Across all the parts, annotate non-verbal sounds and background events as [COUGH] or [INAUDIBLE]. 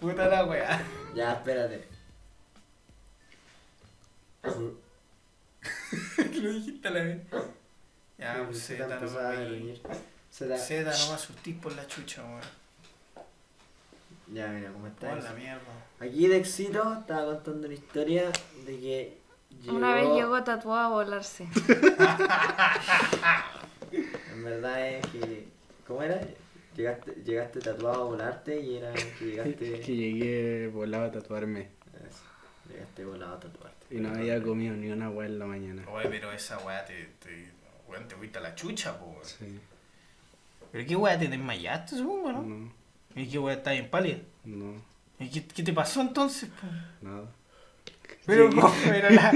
Puta la weá. Ya, espérate. [LAUGHS] Lo dijiste a la vez. Ya, pues se Z. Se te- Z no me asustís por la chucha, weón. Ya, mira, ¿cómo está Por la mierda. Aquí Dexito estaba contando una historia de que Una vez llegó tatuado a volarse. [LAUGHS] En verdad es que... ¿Cómo era? Llegaste, llegaste tatuado a volarte y era que llegaste... [LAUGHS] Que llegué volado a tatuarme Eso, Llegaste volado a tatuarte. y no había comido ni una hueá en la mañana. Oye, pero esa weá te, te, weón, te fuiste a la chucha, po, weón. Sí. Pero qué weá, te desmayaste, supongo, ¿no? No, ¿Y qué weá, estás bien pálida? no, ¿Y qué, qué te pasó entonces, po? nada. Pero, Sí. ¿cómo? [LAUGHS] Pero la...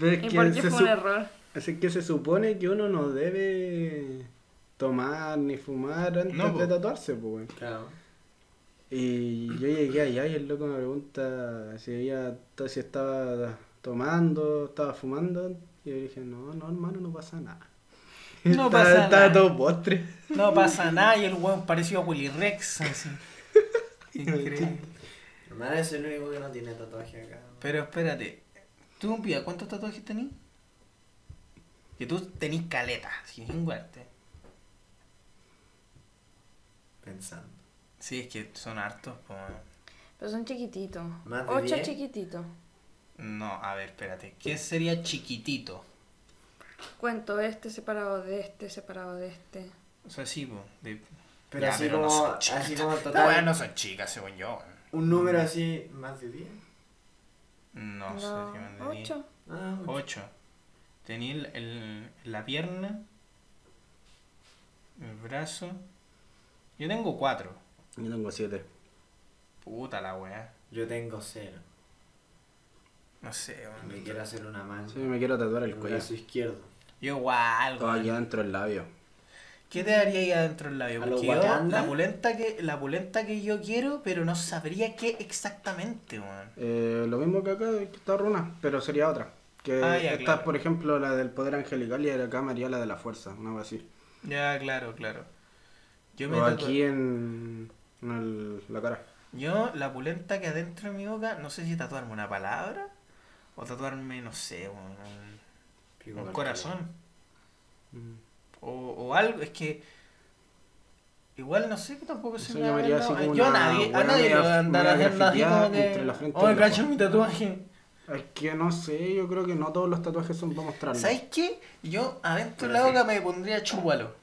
Pero [LAUGHS] es ¿Y que por qué fue un error? Es que se supone que uno no debe tomar ni fumar antes No, de tatuarse, pues, weón. Claro. Y yo llegué allá y el loco me pregunta si había, si estaba tomando, estaba fumando. Y yo dije, no, no, hermano, no pasa nada. No [LAUGHS] Estaba- pasa Estaba nada. todo postre. No pasa nada y el weón pareció a Willy Rex, así. [LAUGHS] Increíble. Hermano, es el único que no tiene tatuaje acá. Pero espérate, tú, un pía, ¿cuántos tatuajes tenés? Que tú tenés caleta, sin chingüarte. Pensando. Sí, es que son hartos, pues. Pero son chiquititos. ¿Más de Ocho diez? chiquititos. No, a ver, espérate. ¿Qué sería chiquitito? Cuento este separado de este, separado de este. O sea, sí, pues. De... Pero Ya, así pero no como, son chicas. así como Las total. weas no son chicas, según yo. Un número así, más de 10. No, No, sé si me entendí. ocho. Ah, ocho. 8. Tenía el, el- la pierna, el brazo. Yo tengo 4. Yo tengo siete. Puta la wea. Yo tengo cero. No sé, weón. Me quiero hacer una mano. Sí, me quiero tatuar el el cuello. brazo izquierdo. Yo igual, Todo weón. aquí adentro del labio. ¿Qué te daría ahí adentro del labio? ¿A lo Porque yo, Wakanda? la pulenta que la pulenta que yo quiero, pero no sabría qué exactamente, weón. Eh, lo mismo que acá, que está runa, pero sería otra. Que Ah, ya, esta claro. es, por ejemplo, la del poder angelical y acá me haría la de la fuerza, una cosa así. Ya, claro, claro. Yo me O aquí en, en el- la cara. Yo, la pulenta que adentro de mi boca, no sé si tatuarme una palabra o tatuarme, no sé, un, corazón. Mm. O, o algo, es que. Igual no sé que tampoco se me como Yo a nadie, a nadie le voy a andar haciendo así como que. el cacho ojo". mi tatuaje. Es que no sé, yo creo que no todos los tatuajes son para mostrarlo. ¿Sabes qué? Yo adentro de la boca me pondría chúpalo.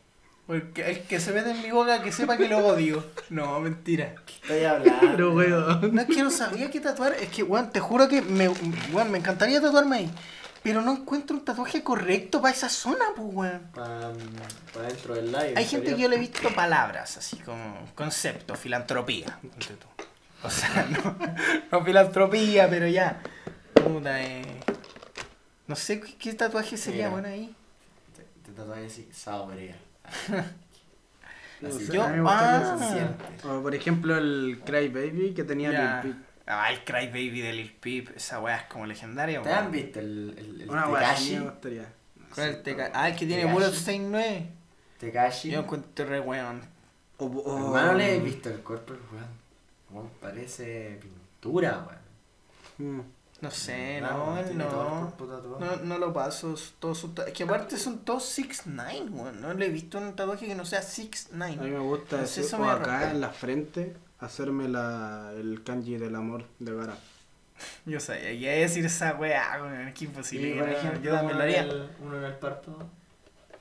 Porque el que se mete en mi boca que sepa que lo odio. No, mentira. Estoy hablando. Pero, weón. No es que no sabía qué tatuar, es que, weón, te juro que me, weón, me encantaría tatuarme ahí. Pero no encuentro un tatuaje correcto para esa zona, pues, weón. Para dentro del live. Hay gente que yo le he visto palabras, así como concepto, filantropía. O sea, [LAUGHS] no, no filantropía, pero ya. Puta, eh. No sé qué, qué tatuaje sería Mira. bueno ahí. Te, te tatuaje así, saborea. [LAUGHS] Así Yo- a mí me gustaría ah. eso. se siente. O, por ejemplo, el Cry Baby que tenía Ya. Lil Peep. Ah, el Cry Baby de Lil Peep, esa weá es como legendaria, ¿Te han visto el, el, el Una weá así Tekashi? me gustaría. ¿Cuál es el Teca- Ah, el que tiene Tekashi. Bulletstain 9. Tekashi. Yo encuentro re weón. O, o- Hermano, ¿le he visto el cuerpo? Weón, parece pintura, weón. Mm. No sé, no, no. tatuado. No, no lo paso, es todo su ta- Es que aparte son todos 6'9, weón. No le he visto un tatuaje que no sea 6'9. A mí me gusta No sé, eso, o me acá en la frente hacerme la, el kanji del amor de Gara. Yo sabía, iba a decir esa weá, weón. Es que imposible. Y, que por no, ejemplo, yo también lo uno en haría. el- Uno en el párpado.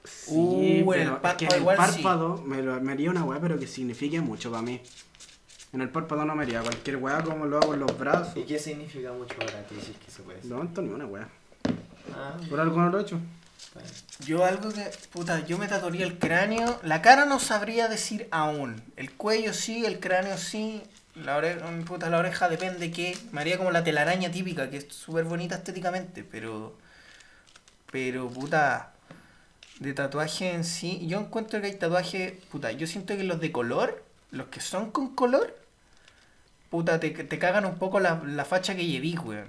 Sí, Uh, en el pero es párpado que el igual sí. párpado me, lo- me haría una weá, pero que signifique mucho para mí. En el párpado no me haría cualquier weá como lo hago en los brazos. ¿Y qué significa mucho para ti si es que se puede decir? No, esto ni una weá. Ah, Por algo no lo he hecho. Yo algo que, puta, yo me tatuaría el cráneo. La cara no sabría decir aún. El cuello sí, el cráneo sí. La oreja, puta, la oreja depende qué. Me haría como la telaraña típica, que es súper bonita estéticamente, pero... Pero, puta, de tatuaje en sí, yo encuentro que hay tatuajes, puta, yo siento que los de color, los que son con color, puta, te, te cagan un poco la, la facha que lleví, weón.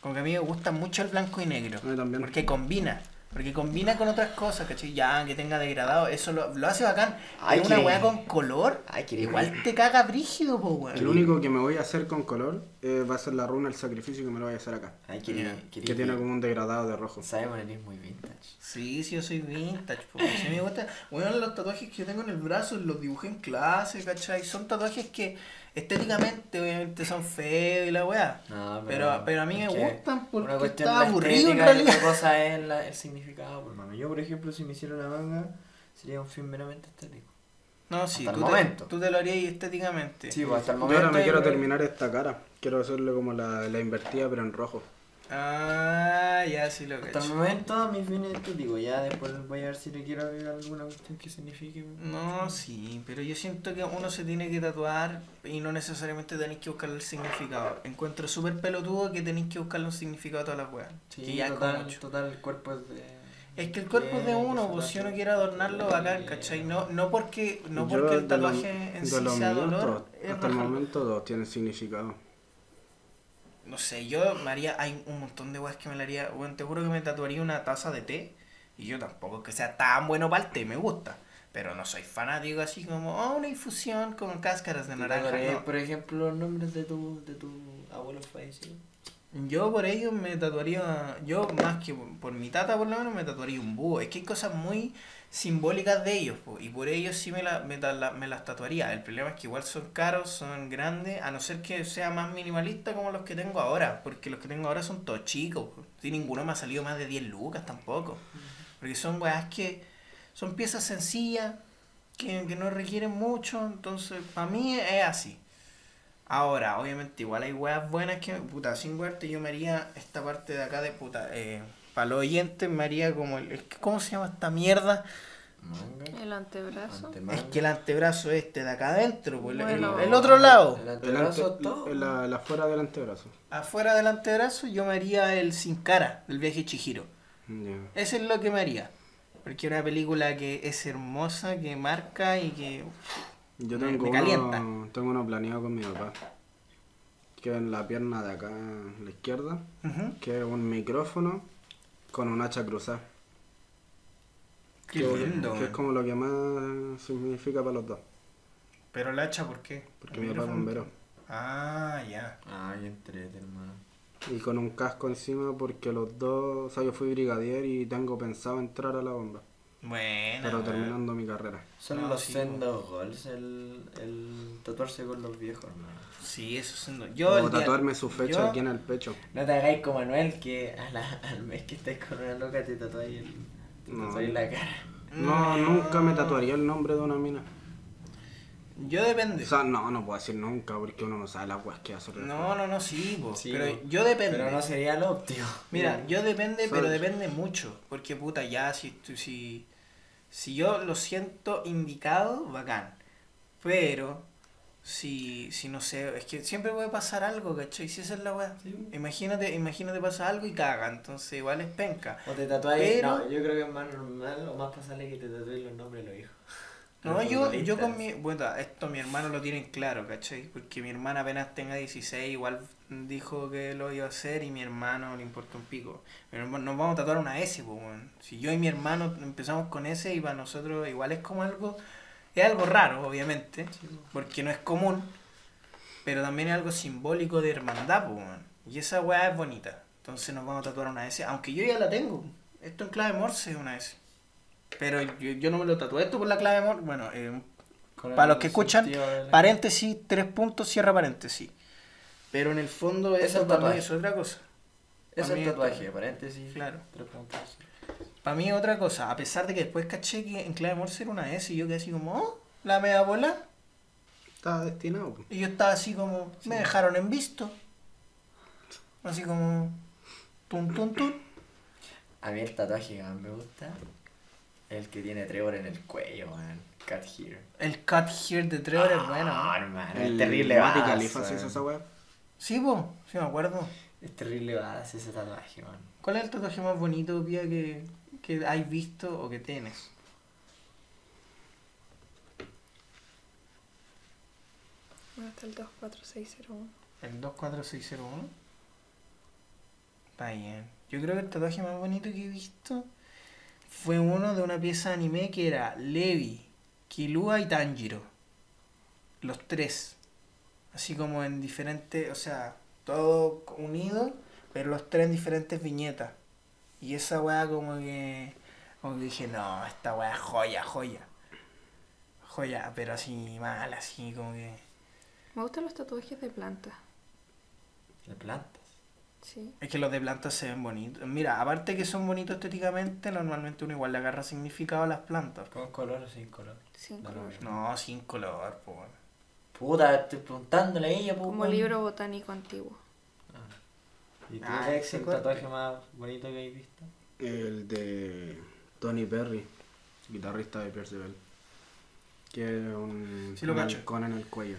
Como que a mí me gusta mucho el blanco y negro. A mí también. Porque combina. Porque combina con otras cosas, ¿cachai? Ya, que tenga degradado, eso lo, lo hace bacán. Ay, Pero una que- weá con color, Ay, que igual te caga brígido, po, weón. El único que me voy a hacer con color eh, va a ser la runa del sacrificio que me lo voy a hacer acá. Ay, que, que, tiene como un degradado de rojo. Simon eres muy vintage. Sí, sí, yo soy vintage, porque si me gusta. Bueno, los tatuajes que yo tengo en el brazo los dibujé en clase, ¿cachai? Son tatuajes que estéticamente, obviamente, son feos y la weá. No, Pero, pero a mí me gustan porque está aburrido en realidad. Otra cosa es la- el significado. Pues, mami. Yo, por ejemplo, si me hiciera una manga, sería un film meramente estético. No, sí, Hasta el tú te, momento. tú te lo harías estéticamente. Sí, pues hasta el Yo momento. ahora me yo quiero creo- terminar esta cara. Quiero hacerle como la, la invertida pero en rojo. Ah, ya sí lo Hasta el momento, mi fin es estético. Ya después voy a ver si le quiero agregar alguna cuestión que signifique. No, sí, pero yo siento que uno se tiene que tatuar y no necesariamente tenéis que buscarle el significado. Encuentro súper pelotudo que tenéis que buscarle un significado a todas las weas. que Sí, ya es como total, mucho. total, el cuerpo es de. Es que el cuerpo es de uno, que pues si uno quiere adornarlo bacán. ¿cachai? No, no porque, no porque el tatuaje en sí sea dolor. todos- hasta el momento dos tienen significado. No sé, yo me haría, hay un montón de weas que me la haría, bueno, te juro que me tatuaría una taza de té y yo tampoco que sea tan bueno para el té, me gusta. Pero no soy fanático así como, oh, una infusión con cáscaras de ¿Te naranja. no. Por ejemplo, los nombres de tu, de tu abuelo fallecido. Yo por ello me tatuaría, yo más que por, por mi tata por lo menos me tatuaría un búho. Es que hay cosas muy simbólicas de ellos po, y por ello sí me, la, me, la- me las tatuaría. El problema es que igual son caros, son grandes, a no ser que sea más minimalista como los que tengo ahora, porque los que tengo ahora son todos chicos. Sí, ninguno me ha salido más de 10 lucas tampoco. Porque son weas que son piezas sencillas, que, que no requieren mucho, entonces para mí es así. Ahora, obviamente, igual hay weas buenas que, puta, sin huerte yo me haría esta parte de acá de puta, eh, para los oyentes me haría como el, el- ¿cómo se llama esta mierda? Manga. El antebrazo. Antemanga. Es que el antebrazo este de acá adentro, pues, el- Bueno. el, el otro lado, El El antebrazo, ante- todo. el- la, la fuera del antebrazo. afuera del antebrazo yo me haría el sin cara del viaje de Chihiro. Ya. Eso es lo que me haría. Porque es una película que es hermosa, que marca y que... Yo Me- tengo me calienta. uno, tengo uno planeado con mi papá. Que en la pierna de acá a la izquierda, que es un micrófono con un hacha cruzada. Qué que, lindo. que es como lo que más significa para los dos. Pero la hacha, ¿por qué? Porque ¿El mi papá es bombero. Ah, ya. Ay, entrete, hermano. Y con un casco encima porque los dos, o sea, yo fui brigadier y tengo pensado entrar a la bomba. Bueno. pero bueno. terminando mi carrera. Son No, los sí, sendos goals el, el tatuarse con los viejos, hermano. Sí, eso siendo. Yo. o día- tatuarme su fecha yo- aquí en el pecho. No te hagáis como Manuel que a la- al mes que estés con una loca te tatuáis el, te No. tatuáis la cara. No, Mm. nunca me tatuaría el nombre de una mina. Yo depende. O sea, no, no puedo decir nunca porque uno no sabe las weas que hace. No, no, no, sí, po, Sí, pero po. yo depende. Pero no sería lo óptimo. Mira, yo depende, pero depende mucho. Porque puta, ya si, si, si yo lo siento indicado, bacán. Pero si, si no sé, es que siempre puede pasar algo, ¿cachai? Si esa es la weá. Sí. Imagínate, imagínate pasa algo y caga, entonces igual es penca. O te tatuáis. Pero- No, yo creo que es más normal o más pasable que te tatuéis los nombres de los hijos. No, yo, yo con mi... Bueno, esto mi hermano lo tiene claro, ¿cachai? Porque mi hermana apenas tenga 16, igual dijo que lo iba a hacer y mi hermano le importa un pico. Pero nos vamos a tatuar una S, pues. Si yo y mi hermano empezamos con S y para nosotros igual es como algo... Es algo raro, obviamente, porque no es común, pero también es algo simbólico de hermandad, pues. Y esa weá es bonita. Entonces nos vamos a tatuar una S, aunque yo ya la tengo. Esto en clave Morse es una S. Pero yo, yo no me lo tatué esto por la clave Morse. Bueno, eh, Para los que escuchan, de la- paréntesis, tres puntos, cierra paréntesis. Pero en el fondo Es eso el para mí tatuaje. es otra cosa. Es para el tatuaje, paréntesis. Claro. Tres puntos. Para mí es otra cosa. A pesar de que después caché que en clave Morse era una S y yo quedé así como, oh, la media bola. Estaba destinado. Y yo estaba así como, me dejaron en visto. Así como, tum, tum, tum. A mí el tatuaje me gusta es el que tiene Trevor en el cuello, man. Cut here. El cut here de Trevor es bueno. Ah, ¿no? hermano, El es terrible Mati Khalifa se hizo man. esa wea. Sí, po, sí me acuerdo. Es terrible badass ese tatuaje, man. ¿Cuál es el tatuaje más bonito, Pía, que, que has visto o que tienes? Bueno, está el 24601. El 24601. Está bien. Yo creo que el tatuaje más bonito que he visto fue uno de una pieza de anime que era Levi, Killua y Tanjiro. Los tres. Así como en diferentes, o sea, todo unido, pero los tres en diferentes viñetas. Y esa weá como que, como que dije, no, esta weá es joya, joya. Joya, pero así mal, así como que... Me gustan los tatuajes de plantas. De plantas. Sí. Es que los de plantas se ven bonitos. Mira, aparte que son bonitos estéticamente, normalmente uno igual le agarra significado a las plantas. ¿Con color o sin color? Sin lo color. No, sin color, weón. Puta, estoy preguntándole a ella, pues. Como libro botánico antiguo. ¿Y tú, Ah, el tatuaje más bonito que habéis visto? El de Tony Perry, guitarrista de Percival. Que es un, Sí lo cacho. en el cuello.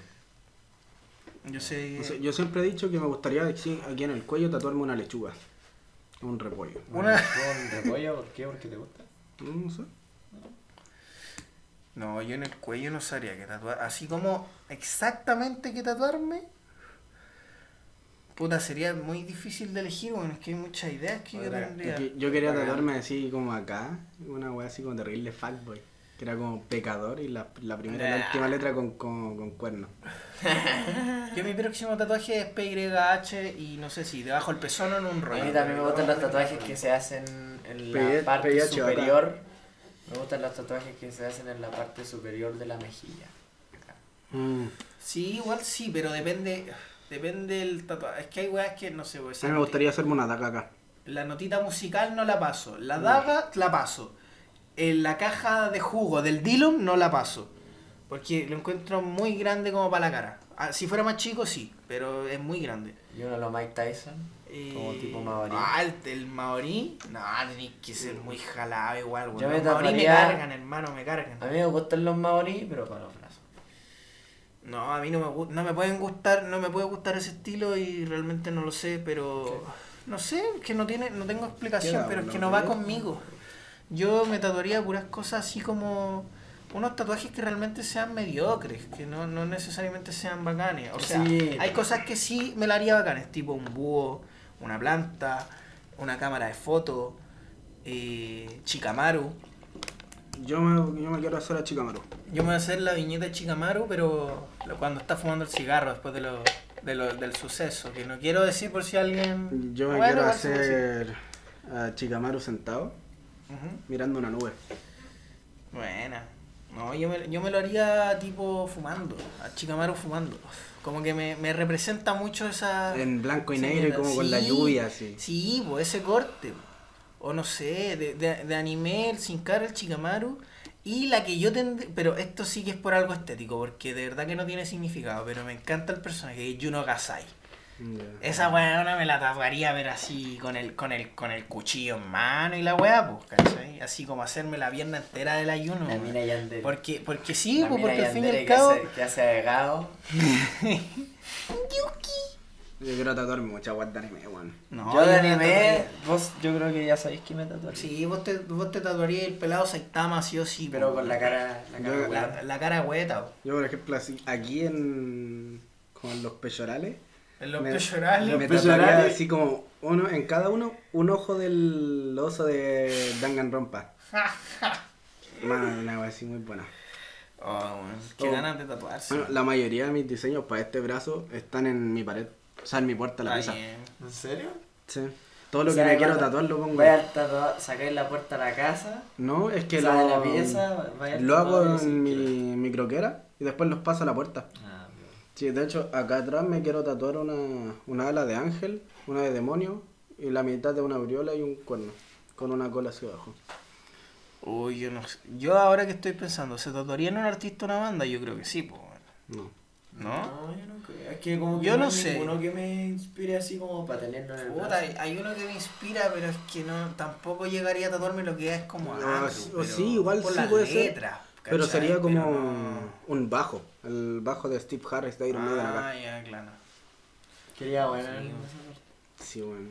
Yo sé... Yo siempre he dicho que me gustaría aquí aquí en el cuello tatuarme una lechuga. Un repollo. Una- [LAUGHS] ¿Un repollo? ¿Por qué? ¿Porque te gusta? No sé. No, yo en el cuello no sabría que tatuar. Así como exactamente que tatuarme. Puta, sería muy difícil de elegir, bueno, es que hay muchas ideas que yo tendría. Yo, yo quería tatuarme así como acá, una wea así como terrible fuckboy. Que era como pecador y la, la primera y la Ah. última letra con, con, con cuernos. [LAUGHS] Yo mi próximo tatuaje es PYH y no sé si debajo el pezón o en un A rollo. mí también me gustan los tatuajes que se hacen en la P- parte PH acá. superior. Me gustan los tatuajes que se hacen en la parte superior de la mejilla. Acá. Mm. Sí, igual sí, pero depende. Depende el tatuaje. Es que hay weas que no sé, A mí me gustaría hacerme una daga acá. La notita musical no la paso. La daga la paso. En la caja de jugo del Dillon no la paso. Porque lo encuentro muy grande como para la cara. Ah, si fuera más chico, sí, pero es muy grande. Y uno de los Mike Tyson. Como Eh, tipo maorí. Ah, el, el maorí. No, tenéis que ser muy jalado igual, weón. Yo me Los maorí me tatuaría- cargan, hermano, me cargan. A mí me gustan los maorí, pero para los brazos. No, a mí no me, no me pueden gustar, no me puede gustar ese estilo y realmente no lo sé, pero no sé, que no tiene, no tengo explicación, pero es que no va conmigo. Yo me tatuaría puras cosas así como unos tatuajes que realmente sean mediocres, que no, no necesariamente sean bacanes. O sea, Sí. hay cosas que sí me la haría bacanes, tipo un búho, una planta, una cámara de foto, eh, Chikamaru. Yo me, yo me quiero hacer a Chikamaru. Yo me voy a hacer la viñeta de Chikamaru, pero cuando está fumando el cigarro después de lo, de lo- del suceso, que no quiero decir por si alguien... Yo me Bueno, quiero hacer a Chikamaru sentado, Mirando una nube. Buena. No, yo me, yo me lo haría tipo fumando, a Chikamaru fumando. Como que me, me representa mucho esa... En blanco y negro y como con la lluvia así. Sí, pues ese corte. O no sé, de, de, de anime, el Sin Cara, el Chikamaru. Y la que yo tendría. Pero esto sí que es por algo estético, porque de verdad que no tiene significado. Pero me encanta el personaje, que es Juno Gasai. Esa weona me la tatuaría, pero así con el, con el, con el cuchillo en mano y la weá, pues, ¿cachai? Así como hacerme la pierna entera del ayuno. La weón. mina Yandere. Porque, porque sí, La pues, mina porque al fin y al que cabo. hace- Que hace agregado. [LAUGHS] Yo quiero tatuarme mucha guas de anime, weón. No, yo de me anime, vos yo creo que ya sabéis que me tatuaría. Sí, vos te, vos te tatuarías el pelado Saitama, sí o sí. Pero pues, con la cara, la cara Yo-. La, la cara hueta. Yo, por ejemplo, así, aquí en. con los pechorales. En los me- pechorales. Me pechorales. tatuaría así como uno en cada uno, un ojo del oso de Danganronpa. [LAUGHS] Mano, una wea así muy buena. Oh, qué Oh. ganas de tatuarse. Bueno, la mayoría de mis diseños para este brazo están en mi pared. O sea, en mi puerta de la pieza. bien. ¿En serio? Sí. Todo lo O sea, que me quiero tatuar lo pongo. Voy a tatuar, sacáis la puerta a la casa, No, es que que lo, de la pieza, vaya lo hago en mi, mi croquera y después los paso a la puerta. Ah. Sí, de hecho, acá atrás me quiero tatuar una, una ala de ángel, una de demonio y la mitad de una aureola y un cuerno. Con una cola hacia abajo. Uy, yo no sé. Yo ahora que estoy pensando, ¿se tatuaría en un artista una banda? Yo creo que sí, pues. No. ¿No? No, yo no creo. Es que como que Yo no hay sé. ninguno que me inspire así como para tenerlo en el Puta, hay, hay uno que me inspira, pero es que no tampoco llegaría a tatuarme lo que es como No, agro, sí- o pero sí, igual por sí las puede ser, Pero sería como Pero no- un bajo. El bajo de Steve Harris de Iron Maiden acá. Ah, ya, claro. Quería bueno Sí, en bueno.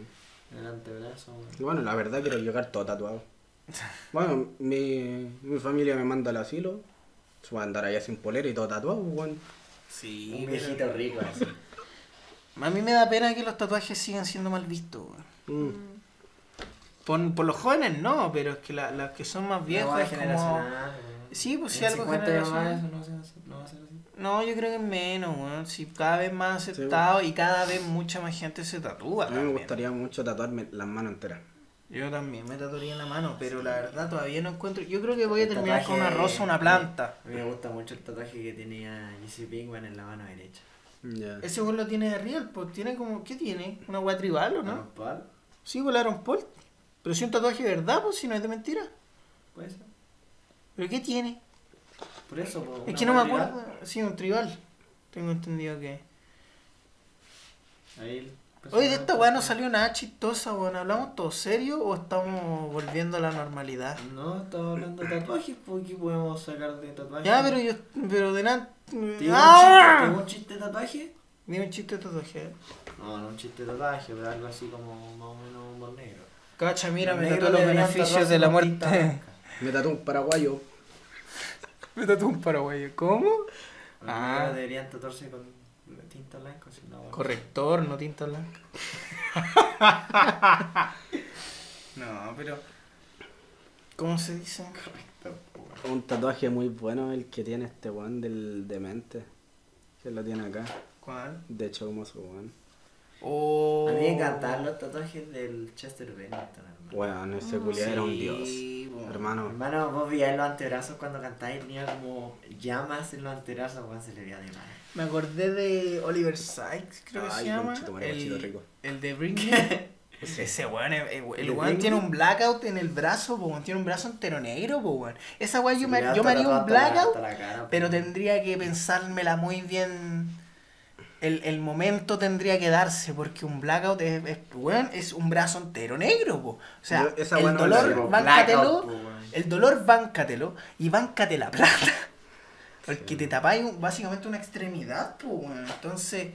en el antebrazo. bueno. Y bueno, la verdad quiero llegar todo tatuado. [LAUGHS] Bueno, mi, mi familia me manda al asilo. Se va a andar allá sin polera y todo tatuado, bueno. Sí, Un pero- viejito rico así. A mí me da pena que los tatuajes sigan siendo mal vistos, weón. Mm. Por, por los jóvenes no, pero es que la- las que son más viejas es como... Sí, pues sí, algo 50 años más generacional. eso no, no va a ser así. No, yo creo que menos, weón. Sí, cada vez más aceptado y cada vez mucha más gente se tatúa. A mí me gustaría mucho tatuarme las manos enteras. Yo también me tatuaría en la mano, pero la verdad todavía no encuentro. Yo creo que voy a terminar con una rosa o una planta. A mí me gusta mucho el tatuaje que tenía Jesse Pinkman en la mano derecha. Ya. Ese weón lo tiene de real, pues tiene como. ¿Qué tiene? ¿Una weá tribal o no? ¿Aaron Paul? Sí, pues Aaron Paul. Pero si un tatuaje de verdad, pues si no es de mentira. Puede ser. ¿Pero qué tiene? Por eso, po, Es una que no me hueá acuerdo. Sí, un tribal. Tengo entendido que. Ahí el Oye, de esta weá no salió nada chistosa, weón. ¿Hablamos todo serio o estamos volviendo a la normalidad? No, estaba hablando de tatuajes, pues ¿qué podemos sacar de tatuajes? Ya, pero yo. Pero de nada. ¿Te digo ¡Ah! un, chiste, te digo un chiste de tatuaje? Dime un chiste de tatuaje. No, no un chiste de tatuaje, pero algo así como más o menos humor negro. Cacha, mira, me tatué los beneficios de la con tinta muerte. blanca. Me tatué un paraguayo. [LAUGHS] me tatué un paraguayo. ¿Cómo? Los Ah. deberían tatuarse con tinta blanca, si no, bueno. Corrector, no tinta blanca. [LAUGHS] no, pero. ¿Cómo se dice? Un tatuaje muy bueno el que tiene este weón del demente. Que lo tiene acá. ¿Cuál? De hecho, como su weón. Oh. A mí me encantan los tatuajes del Chester Bennington. Weón, ese culiao era un dios. Hermano. Hermano, vos veías los antebrazos cuando cantáis, tenía como llamas en los antebrazos, weón, se le veía de mal. Me acordé de Oliver Sykes, creo que Ay, se llama. guachito El, rico. el de Britney. [LAUGHS] Ese weón, eh, el ¿De weón tiene un blackout en el brazo, po, weón, tiene un brazo entero negro, po, weón. Esa weón yo, me, yo haría un blackout, pero tendría que pensármela muy bien. El, el momento tendría que darse, porque un blackout es, es, weón, es un brazo entero negro, po. O sea, el dolor, Blackout, po, el dolor, báncatelo y báncate la plata. [LAUGHS] Porque te tapáis un- básicamente una extremidad, pues, weón. Entonces,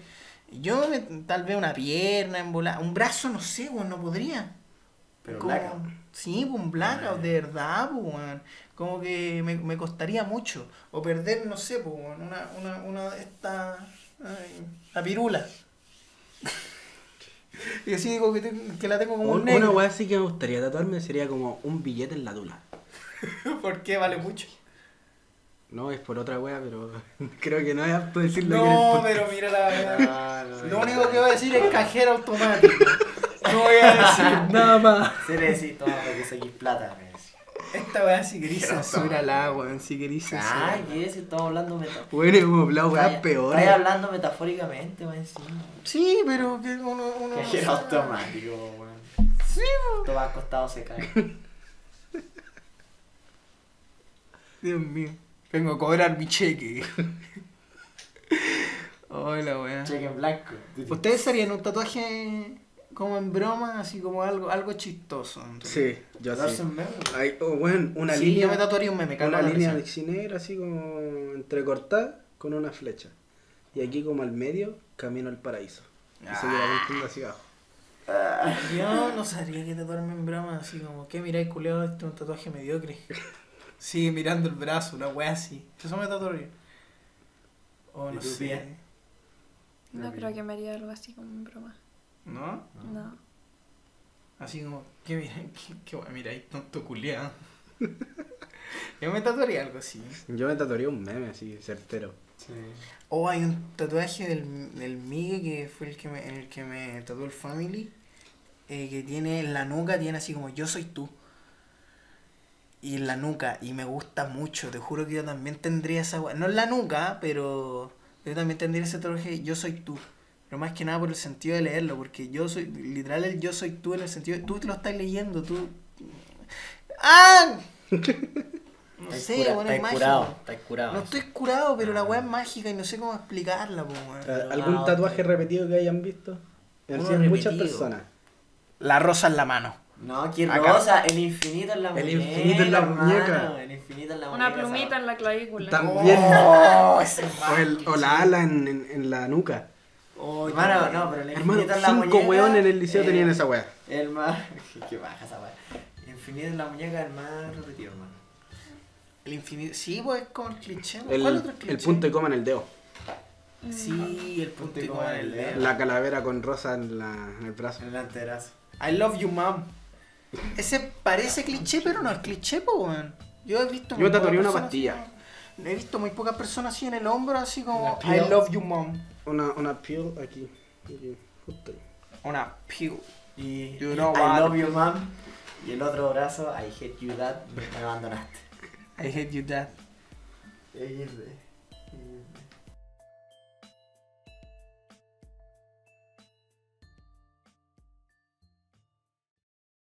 yo me- tal vez una pierna en un brazo, no sé, weón, no podría. Pero Como- blackout. Sí, un blackout, Ah, de verdad, pues, weón. Como que me, me costaría mucho. O perder, no sé, pues, weón, una, una, una de estas. Ay, La pirula. y así digo que, te- que la tengo como un Un- negro. Una weá así que me gustaría tatuarme sería como un billete en la tula. [LAUGHS] ¿Por qué vale mucho? No, es por otra weá, pero [LAUGHS] creo que no es apto decirlo aquí en el No, podcast. pero mira la verdad. [LAUGHS] Ah, no, Lo único que voy a decir es cajero automático. No voy a decir nada más. Se le decís, toma, para que saquís plata. Esta weá si querís censúrala, weón. Si querís censúrala. ¿qué? Si estamos hablando metafóricamente. Bueno, hemos hablado weas peores. Estás hablando metafóricamente, weón, encima. Sí, pero que uno. uno Cajero automático, weón. Sí, po. Todo acostado se cae. [LAUGHS] Dios mío. Vengo a cobrar mi cheque. [LAUGHS] Hola, weá. Cheque en blanco. ¿Ustedes harían un tatuaje como en broma, así como algo, algo chistoso? Sí, yo sí. Hay, oh, bueno, una sí, línea, yo me tatuaría un meme, una la línea de cinegro así como entrecortada con una flecha. Y aquí como al medio, camino al paraíso. Y seguir Ah. apuntando hacia abajo. Yo no sabría que tatuarme en broma, así como, ¿qué miráis, culiado? Este es un tatuaje mediocre. [LAUGHS] Sigue mirando el brazo, una wea así. Eso me tatuaría. O ¿Y no sé. pie? No creo que me haría algo así como en broma. ¿No? No. Así como, ¿qué miráis? ¿Qué, qué wea miráis, tonto culiado? [LAUGHS] Yo me tatuaría algo así. Yo me tatuaría un meme así, certero. Sí. O hay un tatuaje del, del Migue que fue el que me, el que me tatuó el Family. eh, que tiene en la nuca, tiene así como yo soy tú. Y en la nuca, y me gusta mucho, te juro que yo también tendría esa No en la nuca, pero yo también tendría ese tatuaje yo soy tú. Pero más que nada por el sentido de leerlo, porque yo soy, literal el yo soy tú en el sentido de tú te lo estás leyendo, tú. ¡Ah! [LAUGHS] No Estáis sé, cura- bueno, es mágico. curado, curado. No estoy curado, pero la weá es mágica y no sé cómo explicarla, po, weón. Pero ¿Algún no, tatuaje repetido que hayan visto? Muchas personas. La rosa en la mano. No, Acá. rosa, el infinito en la El muñeca. infinito en la muñeca. El infinito en la Una muñeca. plumita en la clavícula. También. Oh, ese [LAUGHS] O, el- o la ala en, en, en la nuca. Oh, Hermano, no, pero el Hermano, infinito en la cinco muñeca. weones en el liceo eh, tenían esa wea. El más. Qué baja esa weá. Infinito en la muñeca, el más repetido, hermano. El infinito. Sí, pues es como el cliché. El, ¿Cuál otro cliché? el punto y coma en el dedo. Sí, el punto y coma en el dedo. La calavera con rosa en, la, en el brazo. En el anterazo. I love you, mom. Ese parece cliché, pero no es cliché, po, weón. Yo he visto Yo me tatuaría una pastilla. He visto muy pocas personas así en el hombro, así como I love you, mom. Una, una piel aquí. aquí, justo ahí. Una pill. Y You know I what? love you, mom. Y el otro brazo, I hate you, dad. Me abandonaste. I hate you, dad.